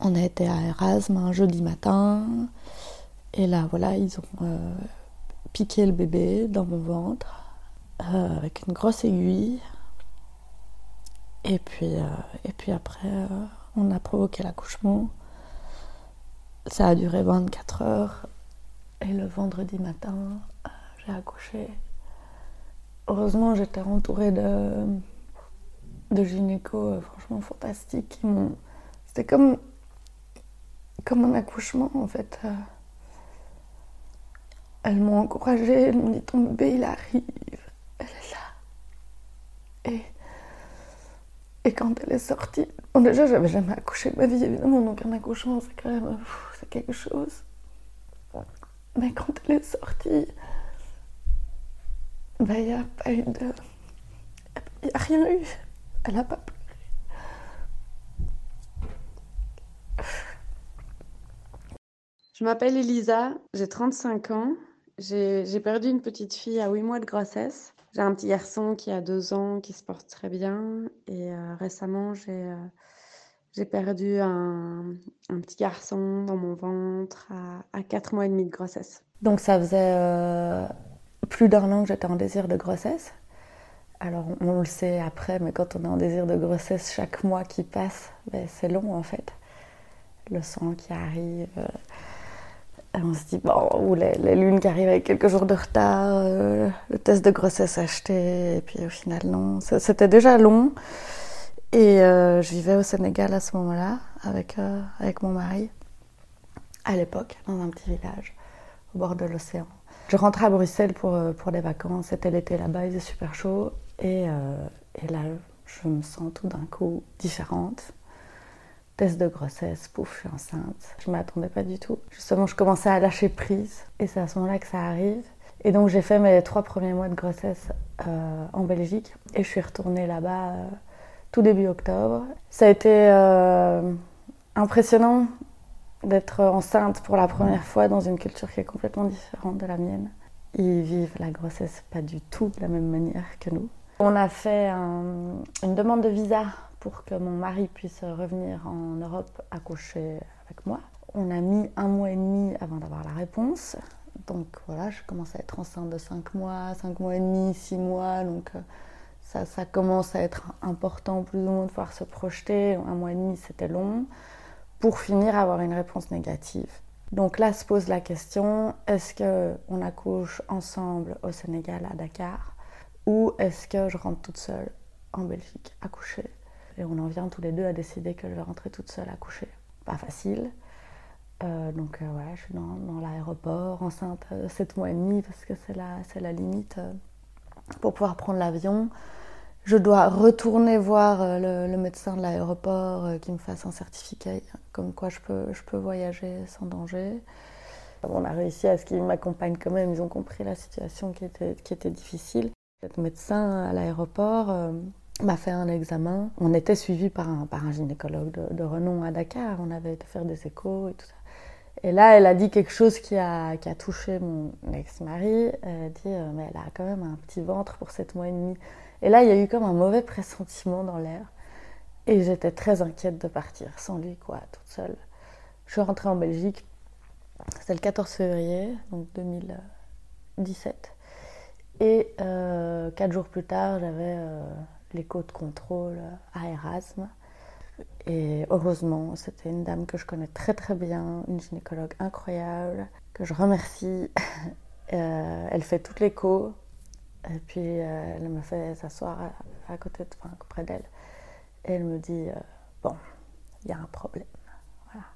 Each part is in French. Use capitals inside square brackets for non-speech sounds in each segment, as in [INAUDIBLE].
On a été à Erasme un jeudi matin. Et là, voilà, ils ont euh, piqué le bébé dans mon ventre euh, avec une grosse aiguille. Et puis, euh, après, on a provoqué l'accouchement. Ça a duré 24 heures. Et le vendredi matin, j'ai accouché. Heureusement, j'étais entourée de, de gynéco franchement fantastiques. C'était comme, comme un accouchement en fait. Elles m'ont encouragée, elles m'ont dit ton bébé il arrive, elle est là. Et, et quand elle est sortie, bon déjà j'avais jamais accouché de ma vie évidemment, donc un accouchement c'est quand même c'est quelque chose. Mais quand elle est sortie, il ben, n'y a pas eu de. Il n'y a rien eu. Elle n'a pas pleuré. Je m'appelle Elisa, j'ai 35 ans. J'ai perdu une petite fille à 8 mois de grossesse. J'ai un petit garçon qui a 2 ans, qui se porte très bien. Et euh, récemment, j'ai euh, perdu un, petit garçon dans mon ventre à, à, 4 mois et demi de grossesse. Donc ça faisait euh, plus d'un an que j'étais en désir de grossesse. Alors on, le sait après, mais quand on est en désir de grossesse, chaque mois qui passe, ben, c'est long en fait. Le sang qui arrive on se dit, bon, ou les, lunes qui arrivent avec quelques jours de retard, euh, le test de grossesse acheté, et puis au final, non. C'était déjà long. Et euh, je vivais au Sénégal à ce moment-là, avec, euh, avec mon mari, à l'époque, dans un petit village, au bord de l'océan. Je rentrais à Bruxelles pour, pour des vacances, c'était l'été là-bas, il faisait super chaud, et, et là, je me sens tout d'un coup différente test de grossesse, pouf, je suis enceinte. Je ne m'attendais pas du tout. Justement, je commençais à lâcher prise et c'est à ce moment-là que ça arrive. Et donc j'ai fait mes trois premiers mois de grossesse euh, en Belgique et je suis retournée là-bas euh, tout début octobre. Ça a été euh, impressionnant d'être enceinte pour la première fois dans une culture qui est complètement différente de la mienne. Ils vivent la grossesse pas du tout de la même manière que nous. On a fait une demande de visa pour que mon mari puisse revenir en Europe accoucher avec moi. On a mis un mois et demi avant d'avoir la réponse. Donc voilà, je commence à être enceinte de 5 mois, 5 mois et demi, 6 mois. Donc euh, ça, commence à être important plus ou moins de pouvoir se projeter. Un mois et demi, c'était long. Pour finir, avoir une réponse négative. Donc là se pose la question, est-ce qu'on accouche ensemble au Sénégal, à Dakar, ou est-ce que je rentre toute seule en Belgique accoucher? Et on en vient tous les deux à décider que je vais rentrer toute seule à coucher. Pas facile. Euh, donc euh, ouais, je suis dans, l'aéroport, enceinte 7 mois et demi, parce que c'est la, la limite euh, pour pouvoir prendre l'avion. Je dois retourner voir le, médecin de l'aéroport qui me fasse un certificat comme quoi je peux, je peux voyager sans danger. On a réussi à ce qu'ils m'accompagnent quand même, ils ont compris la situation qui était, qui était difficile. Le médecin à l'aéroport, m'a fait un examen. On était suivi par un, par un gynécologue de, renom à Dakar. On avait été faire des échos et tout ça. Et là, elle a dit quelque chose qui a, qui a touché mon ex-mari. Elle a dit, euh, mais elle a quand même un petit ventre pour 7 mois et demi. Et là, il y a eu comme un mauvais [LAUGHS] pressentiment dans l'air. Et j'étais très inquiète de partir sans lui, quoi, toute seule. Je suis rentrée en Belgique. C'était le 14 février, donc 2017. Et euh, quatre jours plus tard, j'avais... Euh, l'écho de contrôle à Erasme. Et heureusement, c'était une dame que je connais très très bien, une gynécologue incroyable, que je remercie. [LAUGHS] Euh, elle fait toute l'écho. Et puis euh, elle me fait s'asseoir à, côté, de, enfin, près d'elle. Et elle me dit, euh, bon, il y a un problème. Voilà.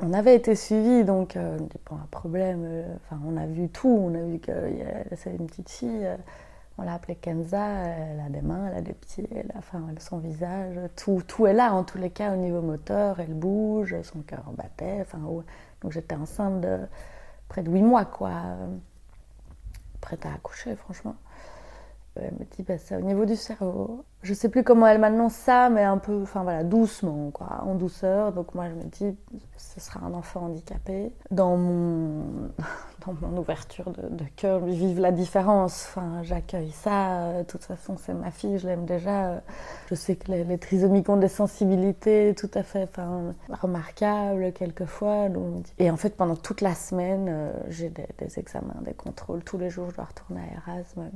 On avait été suivis, donc me dit, bon, un problème, on a vu tout, on a vu que c'est une petite fille on l'a appelée Kenza, elle a des mains, elle a des pieds, elle a, son visage, tout, est là en tous les cas au niveau moteur, elle bouge, son cœur battait, enfin, donc j'étais enceinte de près de huit mois, quoi, prête à accoucher, franchement. Elle me dit, bah, c'est au niveau du cerveau. Je sais plus comment elle m'annonce ça, mais un peu, enfin voilà, doucement, quoi, en douceur. Donc moi, je me dis, ce sera un enfant handicapé. Dans mon, [LAUGHS] dans mon ouverture de, de cœur, lui vivre la différence. Enfin, j'accueille ça. De toute façon, c'est ma fille, je l'aime déjà. Je sais que les, trisomiques ont des sensibilités tout à fait, enfin, remarquables quelquefois. Et en fait, pendant toute la semaine, euh, j'ai des, des, examens, des contrôles. Tous les jours, je dois retourner à Erasme.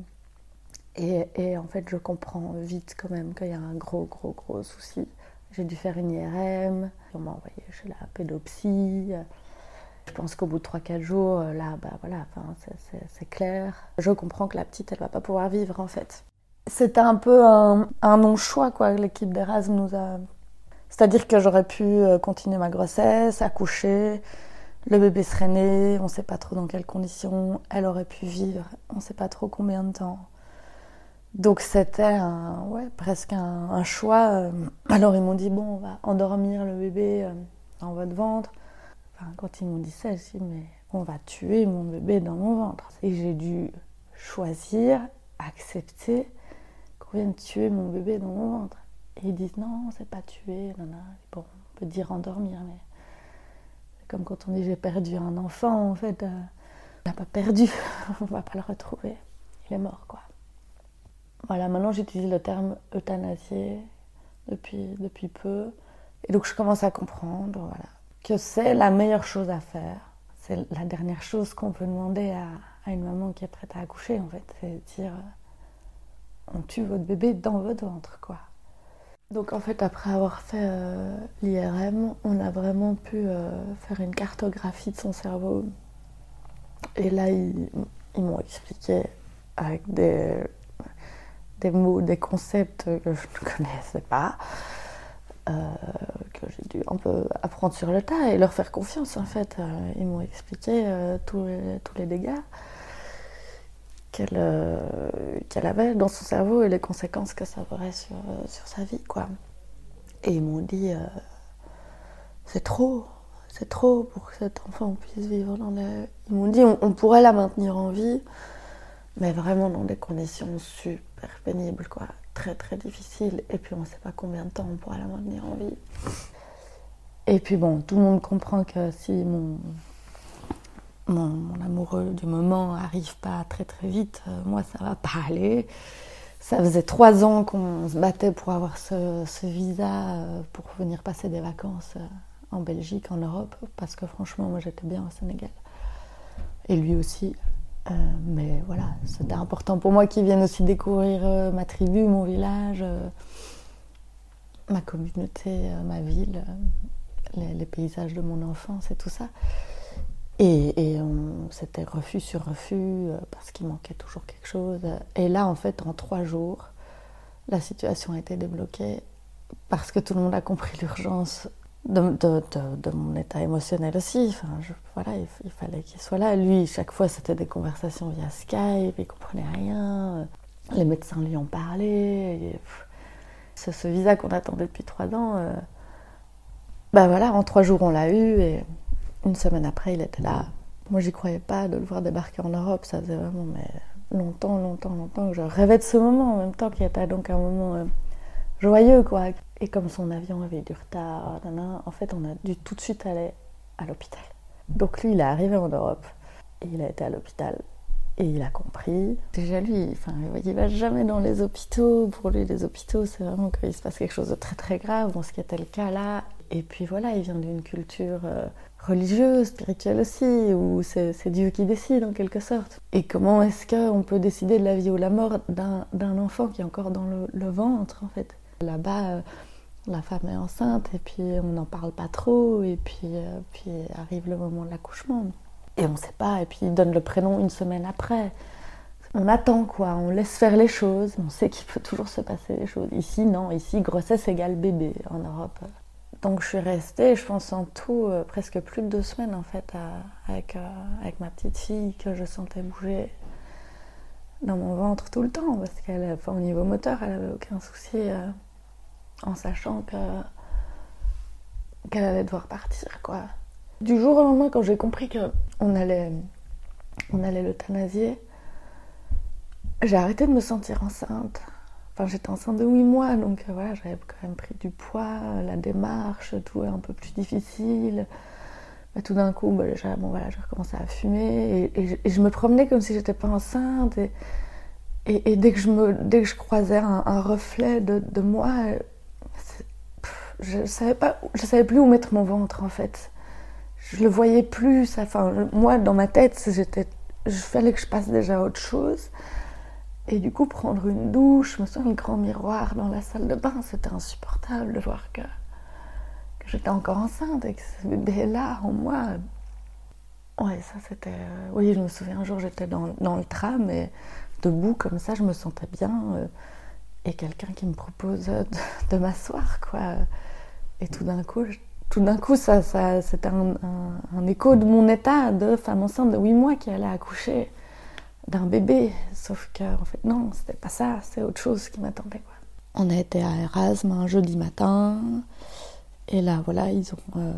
Et, en fait, je comprends vite quand même qu'il y a un gros, gros, gros souci. J'ai dû faire une IRM, on m'a envoyé chez la pédopsie. Je pense qu'au bout de 3-4 jours, là, bah voilà, c'est clair. Je comprends que la petite, elle va pas pouvoir vivre en fait. C'était un peu un, un non-choix, quoi, l'équipe d'Erasme nous a. C'est-à-dire que j'aurais pu continuer ma grossesse, accoucher, le bébé serait né, on ne sait pas trop dans quelles conditions, elle aurait pu vivre, on ne sait pas trop combien de temps. Donc c'était ouais, presque un, choix. Alors ils m'ont dit, bon, on va endormir le bébé dans votre ventre. Enfin, quand ils m'ont dit ça, je dit, mais on va tuer mon bébé dans mon ventre. Et j'ai dû choisir, accepter qu'on vienne tuer mon bébé dans mon ventre. Et ils disent, non, c'est pas tuer. Non. Bon, on peut dire endormir, mais c'est comme quand on dit j'ai perdu un enfant, en fait, euh, on n'a pas perdu, [LAUGHS] on va pas le retrouver. Il est mort, quoi. Voilà, maintenant j'utilise le terme euthanasier depuis, depuis peu. Et donc je commence à comprendre voilà, que c'est la meilleure chose à faire. C'est la dernière chose qu'on peut demander à, une maman qui est prête à accoucher, en fait. C'est dire on tue votre bébé dans votre ventre, quoi. Donc en fait, après avoir fait euh, l'IRM, on a vraiment pu euh, faire une cartographie de son cerveau. Et là, ils m'ont expliqué avec des des mots, des concepts que je ne connaissais pas, euh, que j'ai dû un peu apprendre sur le tas et leur faire confiance en fait. Euh, ils m'ont expliqué euh, tous, les, dégâts qu'elle qu avait dans son cerveau et les conséquences que ça aurait sur, sa vie. quoi. Et ils m'ont dit c'est trop, c'est trop pour que cet enfant puisse vivre dans les... Ils m'ont dit on pourrait la maintenir en vie, mais vraiment dans des conditions super pénibles, quoi. Très très difficiles. Et puis on ne sait pas combien de temps on pourra la maintenir en vie. Et puis bon, tout le monde comprend que si mon, mon, amoureux du moment arrive pas très très vite, euh, moi ça va pas aller. Ça faisait trois ans qu'on se battait pour avoir ce, ce, visa euh, pour venir passer des vacances euh, en Belgique, en Europe, parce que franchement, moi j'étais bien au Sénégal. Et lui aussi. Euh, mais voilà, c'était important pour moi qu'ils viennent aussi découvrir euh, ma tribu, mon village, euh, ma communauté, ma ville, les, paysages de mon enfance et tout ça. Et, et c'était refus sur refus parce qu'il manquait toujours quelque chose. Et là, en fait, en trois jours, la situation a été débloquée parce que tout le monde a compris l'urgence de, mon état émotionnel aussi. Enfin, voilà, il, fallait qu'il soit là. Lui, chaque fois, c'était des conversations via Skype, il comprenait rien. Les médecins lui ont parlé. Ce, visa qu'on attendait depuis trois ans, ben voilà, en trois jours, on l'a eu. Et une semaine après, il était là. Moi, j'y croyais pas de le voir débarquer en Europe. Ça faisait vraiment mais longtemps, longtemps, longtemps que je rêvais de ce moment, en même temps qu'il était donc un moment euh, joyeux, quoi. Et comme son avion avait du retard, en fait, on a dû tout de suite aller à l'hôpital. Donc lui, il est arrivé en Europe, et il a été à l'hôpital, et il a compris. Déjà lui, enfin, il va jamais dans les hôpitaux. Pour lui, les hôpitaux, c'est vraiment qu'il se passe quelque chose de très très grave, bon, ce qui était le cas là. Et puis voilà, il vient d'une culture euh, religieuse, spirituelle aussi, où c'est Dieu qui décide en quelque sorte. Et comment est-ce qu'on peut décider de la vie ou la mort d'un enfant qui est encore dans le ventre en fait? Là-bas, euh, la femme est enceinte et puis on n'en parle pas trop et puis, euh, arrive le moment de l'accouchement. Et on ne sait pas, et puis il donne le prénom une semaine après. On attend quoi, on laisse faire les choses, on sait qu'il peut toujours se passer des choses. Ici, non, ici, grossesse égale bébé en Europe. Donc je suis restée, je pense en tout, euh, presque plus de deux semaines en fait, avec, avec ma petite fille que je sentais bouger dans mon ventre tout le temps, parce qu'elle, enfin, au niveau moteur, elle avait aucun souci. En sachant que qu'elle allait devoir partir quoi. Du jour au lendemain quand j'ai compris que on allait on allait l'euthanasier, j'ai arrêté de me sentir enceinte. Enfin, j'étais enceinte de 8 mois, donc euh, voilà, j'avais quand même pris du poids, la démarche, tout est un peu plus difficile. Mais tout d'un coup, bah, j'ai bon, voilà, recommencé à fumer et, je, me promenais comme si j'étais pas enceinte. Et, dès, que je me, dès que je croisais un, reflet de moi, je savais pas, je savais plus où mettre mon ventre en fait. Je le voyais plus. Enfin, moi, dans ma tête, j'étais, je fallait que je passe déjà à autre chose. Et du coup, prendre une douche, me souviens, le grand miroir dans la salle de bain, c'était insupportable de voir que, j'étais encore enceinte et que ce là en moi. Ouais, ça c'était. Oui, je me souviens un jour, j'étais dans, dans, le tram et debout comme ça, je me sentais bien. Euh, et quelqu'un qui me propose de, m'asseoir, quoi. Et tout d'un coup, tout d'un coup, ça, ça c'était un, écho de mon état de femme enceinte de 8 mois qui allait accoucher d'un bébé. Sauf que, en fait, non, c'était pas ça, c'est autre chose qui m'attendait. On a été à Erasme un jeudi matin, et là, voilà, ils ont euh,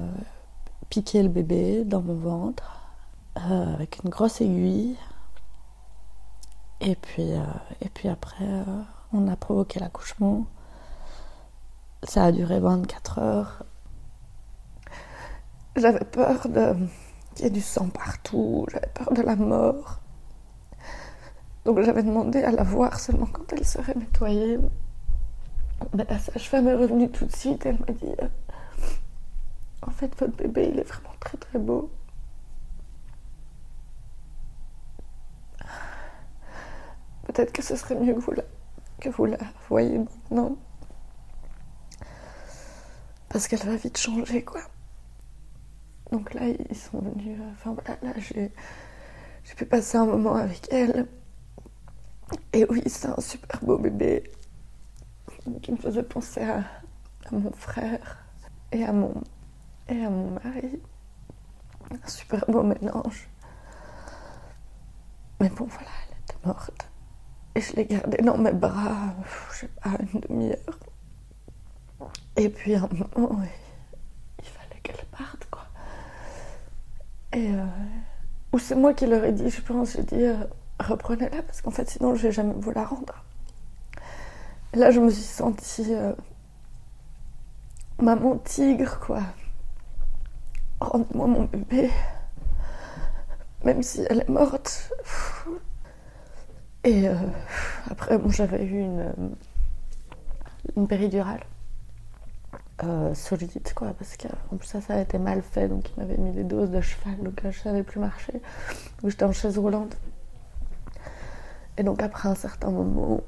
piqué le bébé dans mon ventre euh, avec une grosse aiguille. Et puis, euh, et puis après, on a provoqué l'accouchement. Ça a duré 24 heures. J'avais peur de qu'il y ait du sang partout, j'avais peur de la mort. Donc j'avais demandé à la voir seulement quand elle serait nettoyée. Mais la sage-femme est revenue tout de suite. Elle m'a dit euh, En fait, votre bébé, il est vraiment très très beau. Peut-être que ce serait mieux que vous que vous la voyez maintenant. Parce qu'elle va vite changer, quoi. Donc là, ils sont venus. Euh, enfin voilà, là, j'ai pu passer un moment avec elle. Et oui, c'est un super beau bébé qui me faisait penser à, mon frère et à mon, et à mon mari. Un super beau mélange. Mais bon, voilà, elle était morte. Et je l'ai gardée dans mes bras, je sais pas, une demi-heure. Et puis à un moment, il fallait qu'elle parte, quoi. Et. Euh, ou c'est moi qui leur ai dit, je pense, j'ai dit. Euh, reprenez-la parce qu'en fait sinon je vais jamais vous la rendre. là je me suis sentie euh, maman tigre quoi. Rendez-moi mon bébé, même si elle est morte. Et euh, après bon j'avais eu une, une péridurale. Euh, solide quoi parce que en plus ça ça a été mal fait donc il m'avait mis des doses de cheval donc là je savais plus marcher donc j'étais en chaise roulante et donc après un certain moment,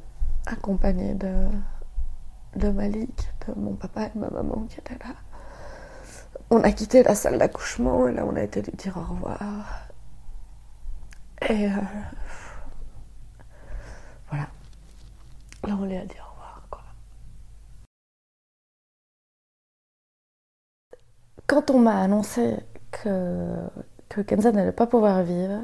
accompagnée de, de Malik, de mon papa et de ma maman qui étaient là, on a quitté la salle d'accouchement et là on a été lui dire au revoir. Et euh, voilà. On lui dit au revoir. Quand on m'a annoncé que, que Kenza n'allait pas pouvoir vivre,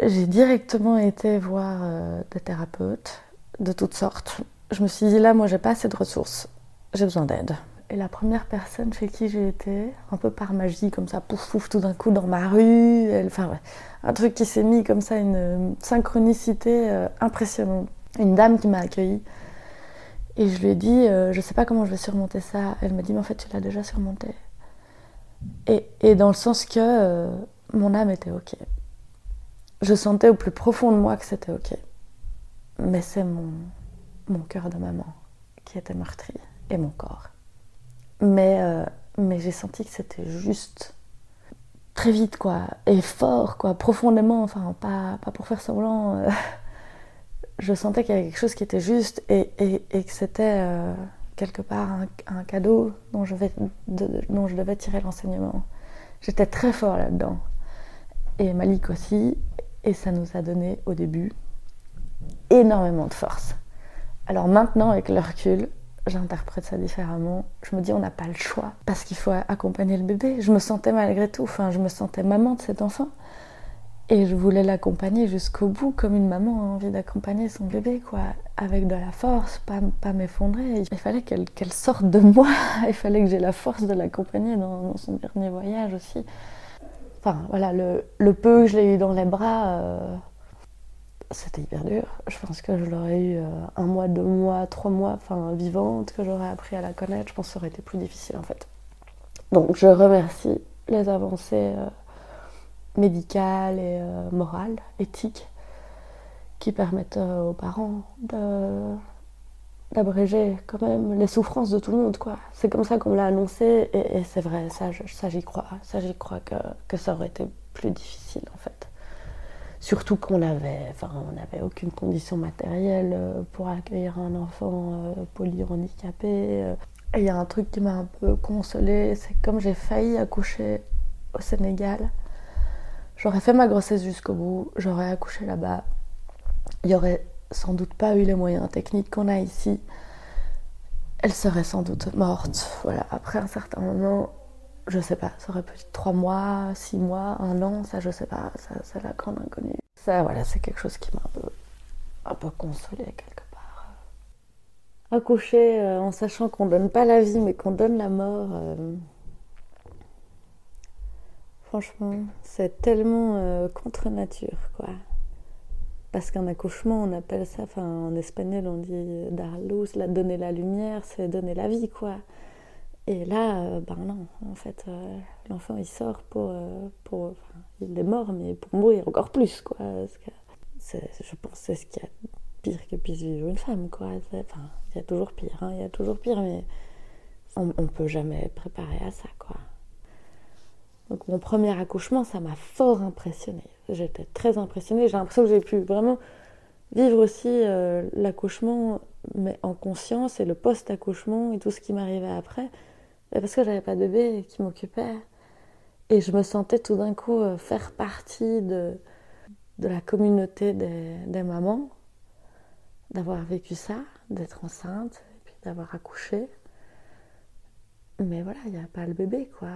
j'ai directement été voir euh, des thérapeutes de toutes sortes. Je me suis dit là, moi, j'ai pas assez de ressources, j'ai besoin d'aide. Et la première personne chez qui j'ai été, un peu par magie, comme ça, pouf pouf, tout d'un coup dans ma rue, enfin, un truc qui s'est mis comme ça, une synchronicité euh, impressionnante. Une dame qui m'a accueillie. Et je lui ai dit, euh, je sais pas comment je vais surmonter ça. Elle m'a dit, mais en fait, tu l'as déjà surmonté. Et, et, dans le sens que mon âme était OK je sentais au plus profond de moi que c'était ok. Mais c'est mon, mon cœur de maman qui était meurtri et mon corps. Mais, euh, mais j'ai senti que c'était juste très vite, quoi, et fort, quoi, profondément, enfin, pas, pas pour faire semblant. Je sentais qu'il y avait quelque chose qui était juste et, que c'était euh, quelque part un, cadeau dont je, dont je devais tirer l'enseignement. J'étais très fort là-dedans. Et Malik aussi. Et ça nous a donné au début énormément de force. Alors maintenant, avec le recul, j'interprète ça différemment. Je me dis, on n'a pas le choix parce qu'il faut accompagner le bébé. Je me sentais malgré tout, enfin, je me sentais maman de cet enfant. Et je voulais l'accompagner jusqu'au bout, comme une maman a envie d'accompagner son bébé, quoi, avec de la force, pas, m'effondrer. Il fallait qu'elle sorte de moi, [LAUGHS] il fallait que j'ai la force de l'accompagner dans, son dernier voyage aussi. Enfin, voilà, le, peu que je l'ai eu dans les bras, euh, c'était hyper dur. Je pense que je l'aurais eu euh, un mois, deux mois, trois mois, enfin vivante, que j'aurais appris à la connaître. Je pense que ça aurait été plus difficile en fait. Donc je remercie les avancées euh, médicales et euh, morales, éthiques, qui permettent aux parents d'abréger quand même les souffrances de tout le monde. C'est comme ça qu'on l'a annoncé et, c'est vrai, ça, j'y crois. Ça j'y crois que, que ça aurait été plus difficile en fait. Surtout qu'on avait, enfin, on n'avait aucune condition matérielle euh, pour accueillir un enfant euh, polyhandicapé. Euh. Et il y a un truc qui m'a un peu consolée, c'est comme j'ai failli accoucher au Sénégal, j'aurais fait ma grossesse jusqu'au bout, j'aurais accouché là-bas. Il n'y aurait sans doute pas eu les moyens techniques qu'on a ici. Elle serait sans doute morte. Voilà, après un certain moment, je sais pas, ça aurait pu être trois mois, six mois, un an, ça je sais pas, ça c'est la grande inconnue. Ça voilà, c'est quelque chose qui m'a un peu, un peu consolée quelque part. Accoucher euh, en sachant qu'on donne pas la vie mais qu'on donne la mort, euh, franchement, c'est tellement euh, contre nature quoi. Parce qu'un accouchement, on appelle ça, enfin en espagnol on dit darluz, la donner la lumière, c'est donner la vie quoi. Et là, euh, ben non, en fait, euh, l'enfant il sort pour. Euh, pour il est mort, mais pour mourir encore plus, quoi. je pense que c'est ce qu'il y a pire que puisse vivre une femme, quoi. Enfin, il y a toujours pire, hein, il y a toujours pire, mais on ne peut jamais préparer à ça, quoi. Donc mon premier accouchement, ça m'a fort impressionnée. J'étais très impressionnée. J'ai l'impression que j'ai pu vraiment vivre aussi l'accouchement, mais en conscience, et le post-accouchement, et tout ce qui m'arrivait après parce que j'avais pas de bébé qui m'occupait. Et je me sentais tout d'un coup euh, faire partie de, de la communauté des, des mamans, d'avoir vécu ça, d'être enceinte, et puis d'avoir accouché. Mais voilà, il n'y a pas le bébé, quoi.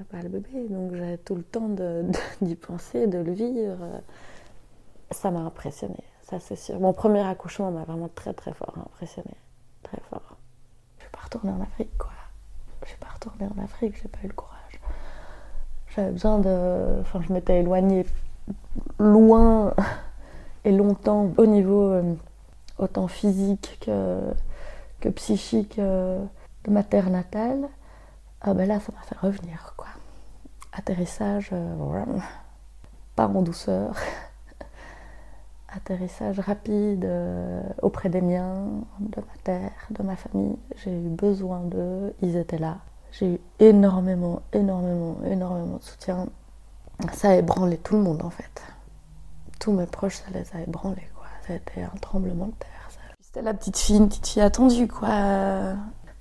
A pas le bébé. Donc j'avais tout le temps [LAUGHS] d'y penser, de le vivre. Ça m'a impressionné, ça c'est sûr. Mon premier accouchement m'a vraiment très très fort impressionné. Très fort. Je vais pas retourner en Afrique, quoi je suis pas retournée en Afrique, j'ai pas eu le courage. J'avais besoin de. Enfin, je m'étais éloignée loin [LAUGHS] et longtemps au niveau euh, autant physique que, que psychique euh, de ma terre natale. Ah ben là, ça m'a fait revenir, quoi. Atterrissage, euh, [LAUGHS] pas en douceur. [LAUGHS] Atterrissage rapide euh, auprès des miens, de ma terre, de ma famille. J'ai eu besoin d'eux, ils étaient là. J'ai eu énormément, énormément, énormément de soutien. Ça a ébranlé tout le monde en fait. Tous mes proches, ça les a ébranlés quoi. Ça a été un tremblement de terre. C'était la petite fille, une petite fille attendue quoi.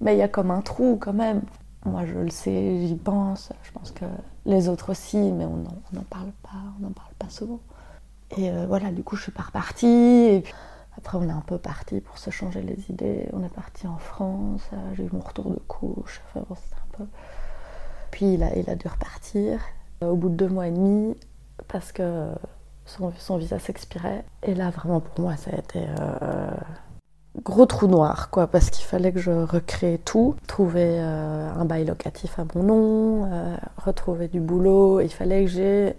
Mais il y a comme un trou quand même. Moi je le sais, j'y pense. Je pense que les autres aussi, mais on n'en parle pas, on n'en parle pas souvent. Et euh, voilà, du coup, je suis pas repartie. Et puis, après, on est un peu parti pour se changer les idées. On est parti en France. Euh, j'ai eu mon retour de couche. Enfin, bon, un peu. Puis, il a, il a dû repartir euh, au bout de deux mois et demi parce que son visa s'expirait. Et là, vraiment, pour moi, ça a été. Gros trou noir, quoi, parce qu'il fallait que je recrée tout, trouver un bail locatif à mon nom, retrouver du boulot. Il fallait que j'ai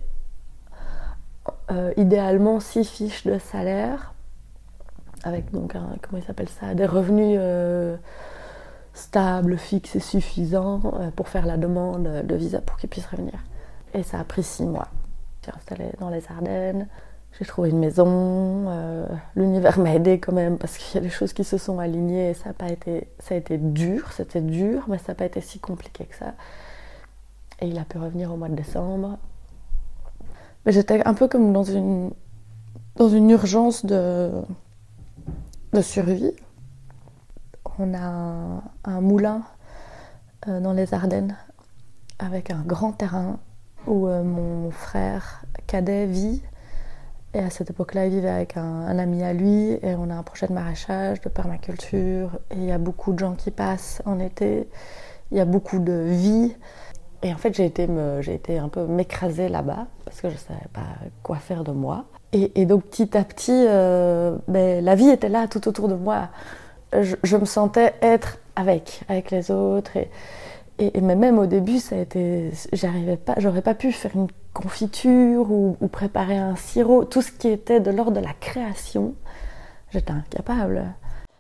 euh, idéalement six fiches de salaire avec donc comment il s'appelle ça des revenus euh, stables, fixes et suffisants euh, pour faire la demande de visa pour qu'il puisse revenir. Et ça a pris six mois. J'ai installé dans les Ardennes, j'ai trouvé une maison, l'univers m'a aidé quand même parce qu'il y a des choses qui se sont alignées et ça a pas été, ça a été dur, c'était dur, mais ça n'a pas été si compliqué que ça. Et il a pu revenir au mois de décembre j'étais un peu comme dans une, dans une urgence de, de survie. On a un, moulin euh, dans les Ardennes avec un grand terrain où euh, mon frère cadet vit. Et à cette époque-là, il vivait avec un, ami à lui et on a un projet de maraîchage, de permaculture. Et il y a beaucoup de gens qui passent en été. Il y a beaucoup de vie. Et en fait, j'ai été, été un peu m'écraser là-bas parce que je ne savais pas quoi faire de moi. Et, donc, petit à petit, euh, ben, la vie était là tout autour de moi. Je, me sentais être avec, avec les autres. Et, même au début, ça a j'arrivais pas, j'aurais pas pu faire une confiture ou, préparer un sirop, tout ce qui était de l'ordre de la création, j'étais incapable.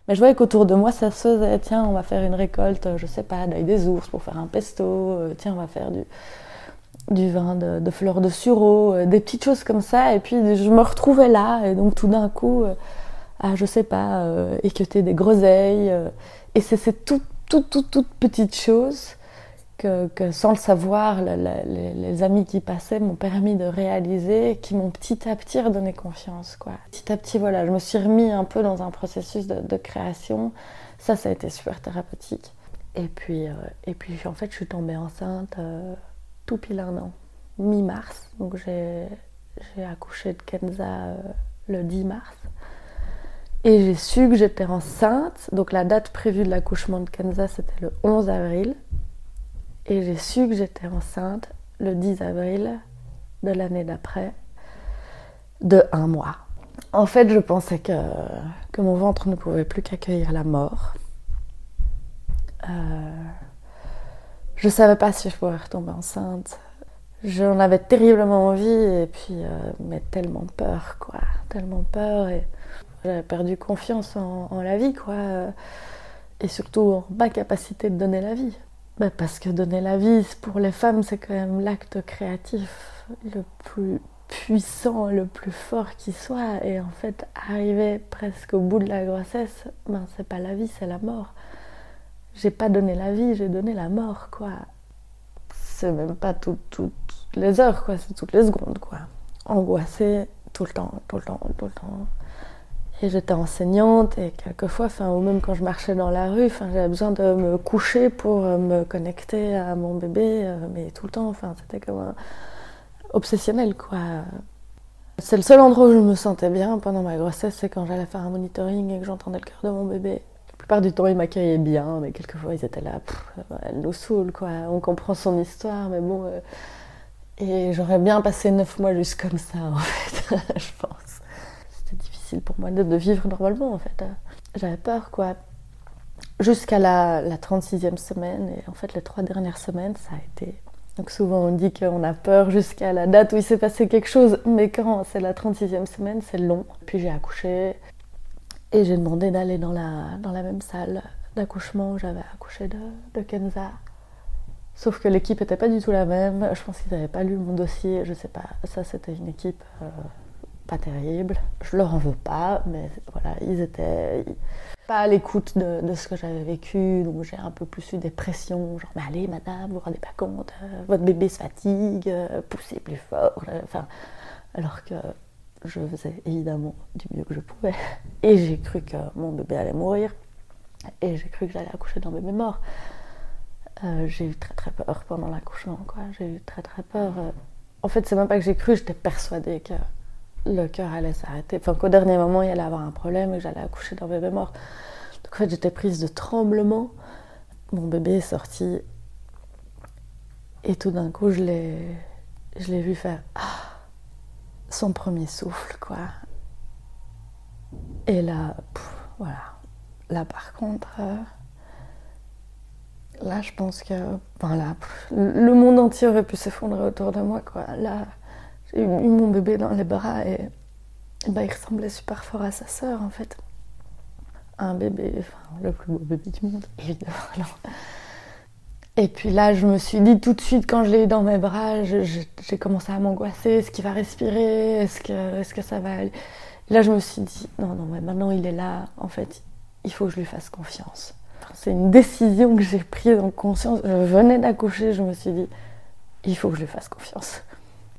Mais je voyais qu'autour de moi, ça se faisait. Tiens, on va faire une récolte, je sais pas, d'œil des ours pour faire un pesto. Euh, tiens, on va faire du, du vin de, fleurs de sureau, euh, des petites choses comme ça. Et puis, je me retrouvais là. Et donc, tout d'un coup, euh, ah, je sais pas, équeuter des groseilles. et c'est ces toutes, toutes, toutes, toutes petites choses que, sans le savoir, les, amis qui passaient m'ont permis de réaliser, qui m'ont petit à petit redonné confiance. Petit à petit, voilà, je me suis remis un peu dans un processus de, création. Ça, ça a été super thérapeutique. Et puis, euh, et puis en fait, je suis tombée enceinte euh, tout pile un an, mi-mars. Donc j'ai accouché de Kenza euh, le 10 mars. Et j'ai su que j'étais enceinte. Donc la date prévue de l'accouchement de Kenza, c'était le 11 avril. Et j'ai su que j'étais enceinte le 10 avril de l'année d'après, de un mois. En fait, je pensais que, que mon ventre ne pouvait plus qu'accueillir la mort. Euh, je ne savais pas si je pourrais retomber enceinte. J'en avais terriblement envie, et puis, euh, mais tellement peur, quoi. Tellement peur. Et j'avais perdu confiance en, en, la vie, quoi. Et surtout en ma capacité de donner la vie. Bah, parce que donner la vie, pour les femmes, c'est quand même l'acte créatif le plus puissant, le plus fort qui soit. Et en fait, arriver presque au bout de la grossesse, ben, c'est pas la vie, c'est la mort. J'ai pas donné la vie, j'ai donné la mort, quoi. C'est même pas toutes les heures, quoi, c'est toutes les secondes, quoi. Angoissée tout le temps, tout le temps, tout le temps. Et j'étais enseignante et quelquefois, enfin, ou même quand je marchais dans la rue, enfin, j'avais besoin de me coucher pour euh, me connecter à mon bébé, euh, mais tout le temps, enfin, c'était comme un... obsessionnel, quoi. C'est le seul endroit où je me sentais bien pendant ma grossesse, c'est quand j'allais faire un monitoring et que j'entendais le cœur de mon bébé. La plupart du temps, ils m'accueillaient bien, mais quelquefois, ils étaient là, elle nous saoule, quoi. On comprend son histoire, mais bon. Euh, et j'aurais bien passé neuf mois juste comme ça, en fait, [LAUGHS] je pense pour moi de, vivre normalement en fait. J'avais peur quoi. Jusqu'à la, 36e semaine et en fait les trois dernières semaines ça a été... Donc souvent on dit qu'on a peur jusqu'à la date où il s'est passé quelque chose, mais quand c'est la 36e semaine c'est long. Puis j'ai accouché et j'ai demandé d'aller dans la, dans la même salle d'accouchement où j'avais accouché de, Kenza. Sauf que l'équipe n'était pas du tout la même. Je pense qu'ils n'avaient pas lu mon dossier. Je sais pas. Ça, c'était une équipe euh, pas terrible. Je leur en veux pas, mais voilà, ils étaient pas à l'écoute de, ce que j'avais vécu, donc j'ai un peu plus eu des pressions, genre mais allez madame, vous vous rendez pas compte, euh, votre bébé se fatigue, euh, poussez plus fort, euh, enfin, alors que je faisais évidemment du mieux que je pouvais. Et j'ai cru que mon bébé allait mourir, et j'ai cru que j'allais accoucher d'un bébé mort. j'ai eu très très peur pendant l'accouchement, quoi. J'ai eu très très peur. En fait, c'est même pas que j'ai cru, j'étais persuadée que le cœur allait s'arrêter. Enfin, qu'au dernier moment, il allait avoir un problème et que j'allais accoucher d'un bébé mort. Donc, en fait, j'étais prise de tremblement. Mon bébé est sorti. Et tout d'un coup, je l'ai, vu faire ah, son premier souffle, quoi. Et là, voilà. Là, par contre, euh, là, je pense que, voilà, le monde entier aurait pu s'effondrer autour de moi, quoi. Là, j'ai eu mon bébé dans les bras et, bah, il ressemblait super fort à sa sœur en fait. Un bébé, enfin, le plus beau bébé du monde, [LAUGHS] évidemment. Et puis là, je me suis dit tout de suite, quand je l'ai eu dans mes bras, j'ai commencé à m'angoisser. Est-ce qu'il va respirer? Est-ce que, est que ça va aller? Là, je me suis dit, non, non, mais maintenant il est là, en fait, il faut que je lui fasse confiance. C'est une décision que j'ai prise en conscience. Je venais d'accoucher, je me suis dit, il faut que je lui fasse confiance.